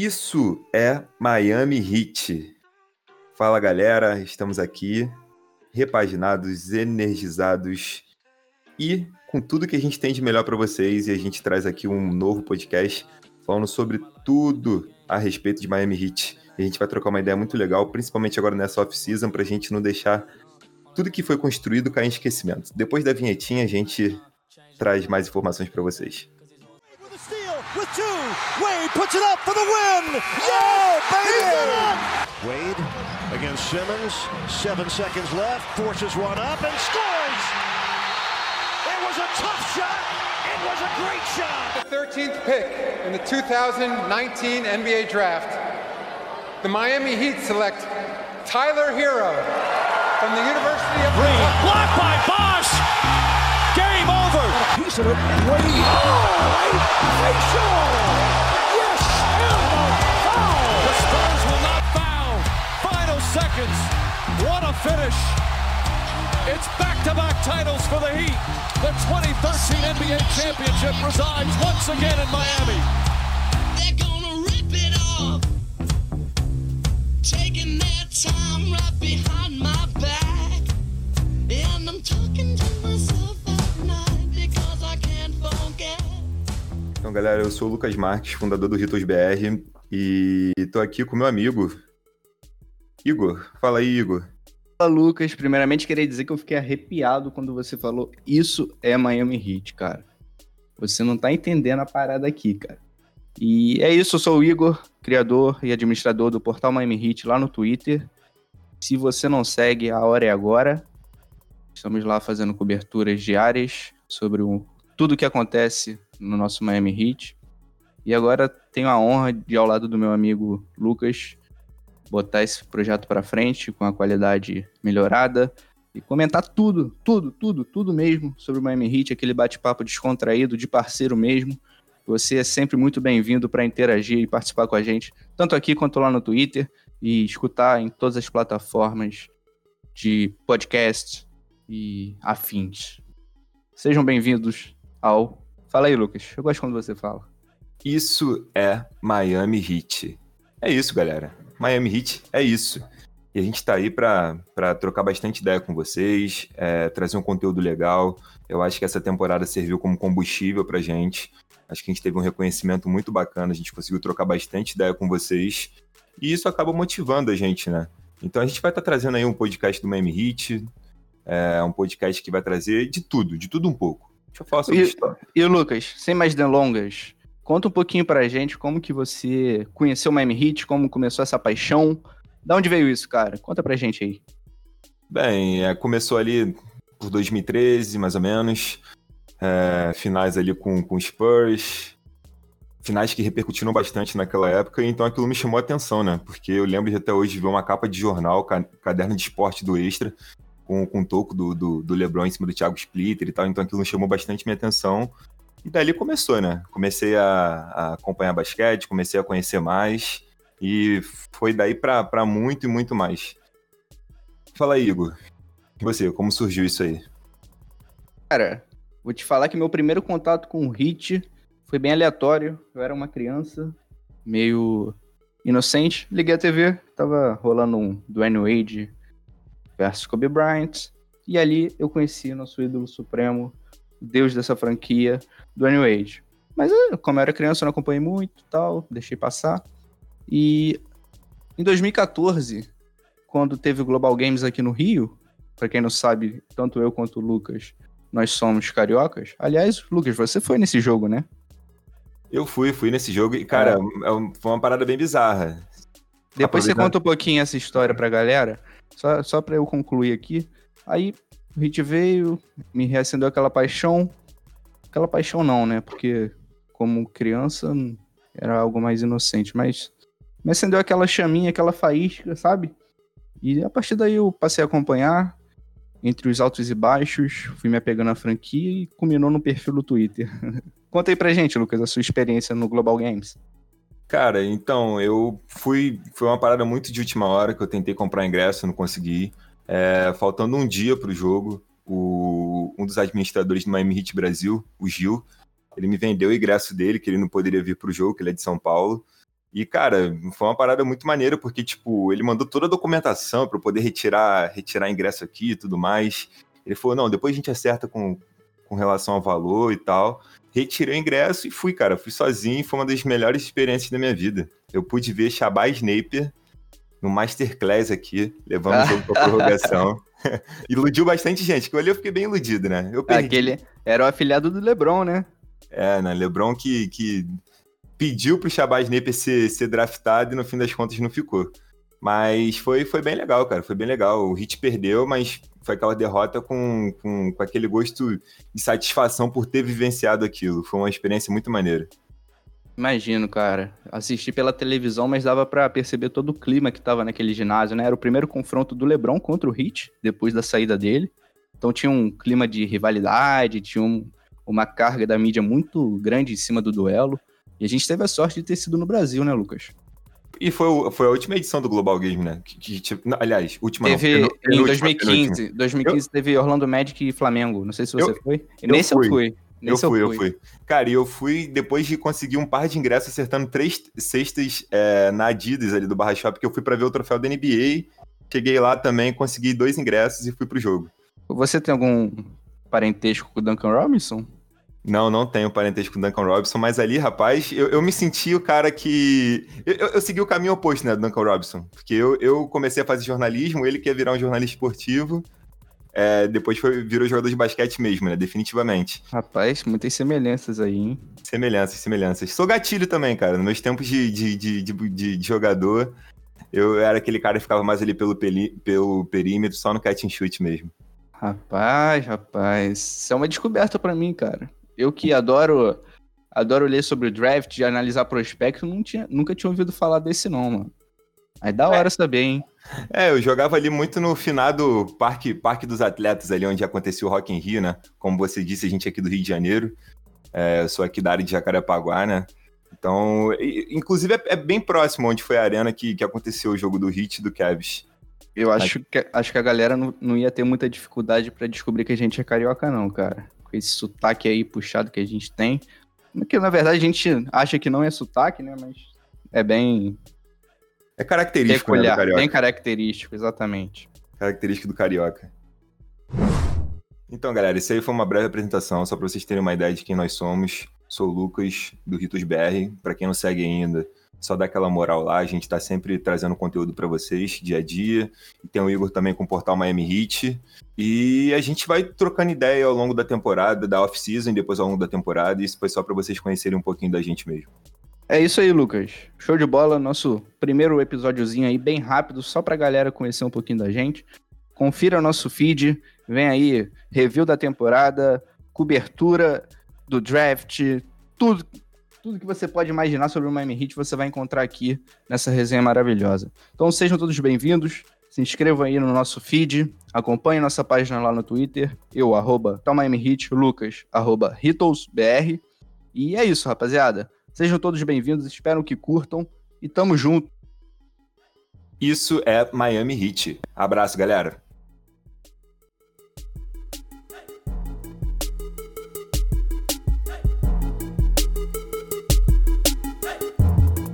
Isso é Miami Heat. Fala galera, estamos aqui repaginados, energizados e com tudo que a gente tem de melhor para vocês e a gente traz aqui um novo podcast falando sobre tudo a respeito de Miami Heat. E a gente vai trocar uma ideia muito legal, principalmente agora nessa off-season, para a gente não deixar tudo que foi construído cair em esquecimento. Depois da vinhetinha, a gente traz mais informações para vocês. Wade puts it up for the win. Yeah, baby! Wade against Simmons. Seven seconds left. Forces one up and scores. It was a tough shot. It was a great shot. The 13th pick in the 2019 NBA Draft. The Miami Heat select Tyler Hero from the University of Green. Blocked by Bosch. Facial. Yes, and the foul. The Spurs will not foul. Final seconds. What a finish. It's back-to-back titles for the Heat. The 2013 NBA championship resides once again in Miami. taking their time right behind my back. And I'm talking to my galera, eu sou o Lucas Marques, fundador do Ritos BR, e tô aqui com meu amigo Igor, fala aí, Igor. Fala, Lucas. Primeiramente, queria dizer que eu fiquei arrepiado quando você falou isso é Miami Heat, cara. Você não tá entendendo a parada aqui, cara. E é isso, eu sou o Igor, criador e administrador do portal Miami Heat lá no Twitter. Se você não segue, a hora é agora. Estamos lá fazendo coberturas diárias sobre o, tudo que acontece no nosso Miami Heat. E agora tenho a honra de, ao lado do meu amigo Lucas, botar esse projeto para frente com a qualidade melhorada e comentar tudo, tudo, tudo, tudo mesmo sobre o Miami Heat, aquele bate-papo descontraído, de parceiro mesmo. Você é sempre muito bem-vindo para interagir e participar com a gente, tanto aqui quanto lá no Twitter e escutar em todas as plataformas de podcast e afins. Sejam bem-vindos ao. Fala aí, Lucas. Eu gosto quando você fala. Isso é Miami Heat. É isso, galera. Miami Heat é isso. E a gente está aí para trocar bastante ideia com vocês, é, trazer um conteúdo legal. Eu acho que essa temporada serviu como combustível para gente. Acho que a gente teve um reconhecimento muito bacana, a gente conseguiu trocar bastante ideia com vocês. E isso acaba motivando a gente, né? Então a gente vai estar tá trazendo aí um podcast do Miami Heat, é, um podcast que vai trazer de tudo, de tudo um pouco. Deixa eu falar sobre isso. E, e Lucas, sem mais delongas, Conta um pouquinho pra gente como que você conheceu o Miami Heat, como começou essa paixão. Da onde veio isso, cara? Conta pra gente aí. Bem, é, começou ali por 2013, mais ou menos. É, finais ali com, com Spurs. Finais que repercutiram bastante naquela época, então aquilo me chamou a atenção, né? Porque eu lembro de até hoje ver uma capa de jornal, caderno de esporte do Extra, com, com o toco do, do, do LeBron em cima do Thiago Splitter e tal, então aquilo chamou bastante minha atenção. E dali começou, né? Comecei a, a acompanhar basquete, comecei a conhecer mais. E foi daí para muito e muito mais. Fala aí, Igor. E você, como surgiu isso aí? Cara, vou te falar que meu primeiro contato com o Hit foi bem aleatório. Eu era uma criança, meio inocente. Liguei a TV, tava rolando um Dwayne Wade versus Kobe Bryant. E ali eu conheci nosso ídolo supremo, deus dessa franquia, Dwayne Wade. Mas eh, como eu era criança, eu não acompanhei muito tal, deixei passar. E em 2014, quando teve o Global Games aqui no Rio, para quem não sabe, tanto eu quanto o Lucas, nós somos cariocas. Aliás, Lucas, você foi nesse jogo, né? Eu fui, fui nesse jogo e, cara, é. é foi uma parada bem bizarra. Depois você conta um pouquinho essa história pra galera, só, só pra eu concluir aqui. Aí o hit veio, me reacendeu aquela paixão. Aquela paixão não, né? Porque como criança era algo mais inocente, mas me acendeu aquela chaminha, aquela faísca, sabe? E a partir daí eu passei a acompanhar entre os altos e baixos, fui me apegando à franquia e culminou no perfil do Twitter. Conta aí pra gente, Lucas, a sua experiência no Global Games. Cara, então, eu fui. Foi uma parada muito de última hora que eu tentei comprar ingresso, não consegui. É, faltando um dia para o jogo, um dos administradores do Miami Heat Brasil, o Gil, ele me vendeu o ingresso dele, que ele não poderia vir para o jogo, que ele é de São Paulo. E, cara, foi uma parada muito maneira, porque, tipo, ele mandou toda a documentação para poder retirar, retirar ingresso aqui e tudo mais. Ele falou, não, depois a gente acerta com, com relação ao valor e tal. Retirei o ingresso e fui, cara. Fui sozinho, foi uma das melhores experiências da minha vida. Eu pude ver Shabazz Napier no Masterclass aqui, levando o jogo pra prorrogação. Iludiu bastante gente, que eu olhei eu fiquei bem iludido, né? Eu perdi. Aquele era o afiliado do LeBron, né? É, né? LeBron que, que pediu pro Shabazz Napier ser, ser draftado e no fim das contas não ficou. Mas foi, foi bem legal, cara. Foi bem legal. O Hit perdeu, mas foi aquela derrota com, com, com aquele gosto de satisfação por ter vivenciado aquilo. Foi uma experiência muito maneira. Imagino, cara. Assisti pela televisão, mas dava para perceber todo o clima que tava naquele ginásio, né? Era o primeiro confronto do LeBron contra o Heat, depois da saída dele. Então tinha um clima de rivalidade, tinha um, uma carga da mídia muito grande em cima do duelo. E a gente teve a sorte de ter sido no Brasil, né, Lucas? E foi, foi a última edição do Global Game, né? Que, que, tipo, aliás, última teve não, em 2015. 2015 eu... teve Orlando Magic e Flamengo. Não sei se você eu, foi. Eu Nesse fui. eu fui. Nesse eu fui, eu fui, eu fui. Cara, e eu fui depois de conseguir um par de ingressos acertando três cestas é, na Adidas ali do Barra Shop, porque eu fui para ver o troféu da NBA. Cheguei lá também, consegui dois ingressos e fui pro jogo. Você tem algum parentesco com o Duncan Robinson? Não, não tenho parentesco com o Duncan Robinson, mas ali, rapaz, eu, eu me senti o cara que. Eu, eu, segui o caminho oposto, né, do Duncan Robinson. Porque eu, eu comecei a fazer jornalismo, ele quer virar um jornalista esportivo. É, depois foi, virou jogador de basquete mesmo, né? Definitivamente. Rapaz, muitas semelhanças aí, hein? Semelhanças, semelhanças. Sou gatilho também, cara. Nos meus tempos de, de, de, de, de jogador, eu era aquele cara que ficava mais ali pelo, peli, pelo perímetro, só no catch and shoot mesmo. Rapaz, rapaz. Isso é uma descoberta para mim, cara. Eu que adoro adoro ler sobre o draft e analisar prospecto, não tinha, nunca tinha ouvido falar desse não, mano. Aí da hora é. saber, hein? É, eu jogava ali muito no finado Parque, Parque dos Atletas, ali onde aconteceu o Rock in Rio, né? Como você disse, a gente é aqui do Rio de Janeiro. É, eu sou aqui da área de Jacarepaguá, né? Então, inclusive é, é, bem próximo onde foi a arena que, que aconteceu o jogo do Hit e do Cavs. Eu acho que, acho que a galera não, não ia ter muita dificuldade para descobrir que a gente é carioca, não, cara com esse sotaque aí puxado que a gente tem. Que na verdade a gente acha que não é sotaque, né? Mas é bem. É característico, né, carioca. Bem característico, exatamente. Característico do carioca. Então, galera, isso aí foi uma breve apresentação, só para vocês terem uma ideia de quem nós somos. Sou o Lucas, do Ritos BR. Para quem não segue ainda, só dá aquela moral lá. A gente está sempre trazendo conteúdo para vocês, dia a dia. Tem o Igor também com o portal Miami Heat. E a gente vai trocando ideia ao longo da temporada, da off-season, depois ao longo da temporada. Isso foi só para vocês conhecerem um pouquinho da gente mesmo. É isso aí, Lucas. Show de bola. Nosso primeiro episódiozinho aí, bem rápido, só pra galera conhecer um pouquinho da gente. Confira nosso feed. Vem aí, review da temporada, cobertura do draft, tudo tudo que você pode imaginar sobre o Miami Heat você vai encontrar aqui nessa resenha maravilhosa. Então sejam todos bem-vindos, se inscrevam aí no nosso feed, acompanhem nossa página lá no Twitter, eu, arroba Lucas, arroba. E é isso, rapaziada. Sejam todos bem-vindos, espero que curtam e tamo junto. Isso é Miami Heat. Abraço, galera.